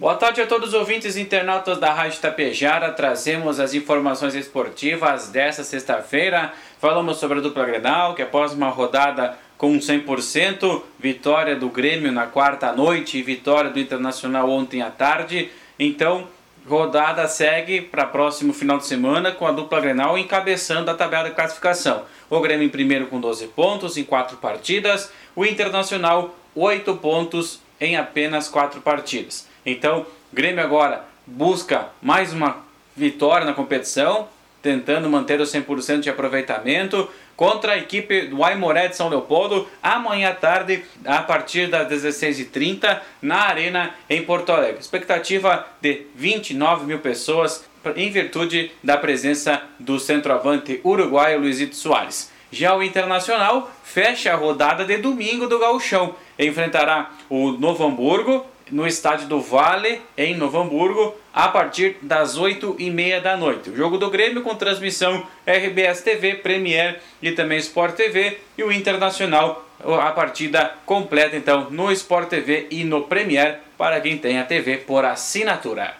Boa tarde a todos os ouvintes e internautas da Rádio Tapejara. Trazemos as informações esportivas desta sexta-feira. Falamos sobre a dupla Grenal, que após uma rodada com 100%, vitória do Grêmio na quarta noite e vitória do Internacional ontem à tarde. Então, rodada segue para próximo final de semana com a dupla Grenal encabeçando a tabela de classificação. O Grêmio em primeiro com 12 pontos em 4 partidas, o Internacional 8 pontos em apenas 4 partidas. Então, Grêmio agora busca mais uma vitória na competição, tentando manter o 100% de aproveitamento contra a equipe do Aimoré de São Leopoldo amanhã à tarde a partir das 16h30 na Arena em Porto Alegre. Expectativa de 29 mil pessoas em virtude da presença do centroavante uruguaio Luizito Soares. Já o Internacional fecha a rodada de domingo do Gauchão. Enfrentará o Novo Hamburgo no estádio do Vale, em Novo Hamburgo, a partir das 8 e meia da noite. O jogo do Grêmio com transmissão RBS TV, Premier e também Sport TV e o Internacional a partida completa então no Sport TV e no Premier para quem tem a TV por assinatura.